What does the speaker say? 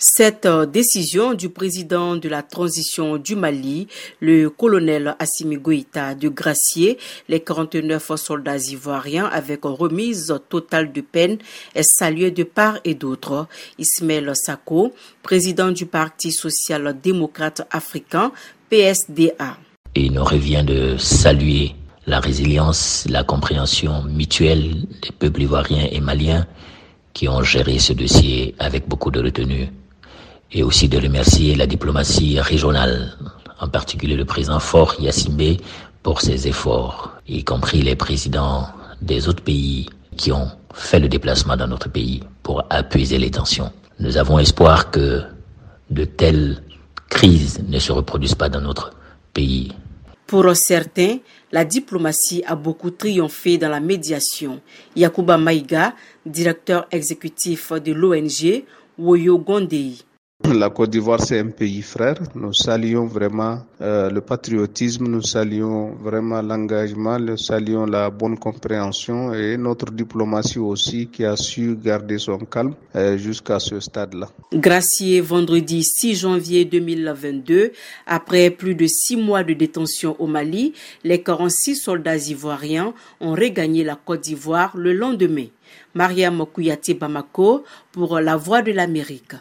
Cette euh, décision du président de la transition du Mali, le colonel Assimi Goïta de gracier les 49 soldats ivoiriens avec remise totale de peine est saluée de part et d'autre. Ismaël Sako, président du Parti social-démocrate africain, PSDA. il nous revient de saluer la résilience, la compréhension mutuelle des peuples ivoiriens et maliens qui ont géré ce dossier avec beaucoup de retenue et aussi de remercier la diplomatie régionale, en particulier le président Fort Yassimbe pour ses efforts, y compris les présidents des autres pays qui ont fait le déplacement dans notre pays pour apaiser les tensions. Nous avons espoir que de telles crises ne se reproduisent pas dans notre pays. Pour certains, la diplomatie a beaucoup triomphé dans la médiation. Yakuba Maïga, directeur exécutif de l'ONG Woyo Gondei. La Côte d'Ivoire, c'est un pays frère. Nous saluons vraiment euh, le patriotisme, nous saluons vraiment l'engagement, nous saluons la bonne compréhension et notre diplomatie aussi qui a su garder son calme euh, jusqu'à ce stade-là. Gracié vendredi 6 janvier 2022, après plus de six mois de détention au Mali, les 46 soldats ivoiriens ont regagné la Côte d'Ivoire le lendemain. Mariam Kouyati Bamako pour La Voix de l'Amérique.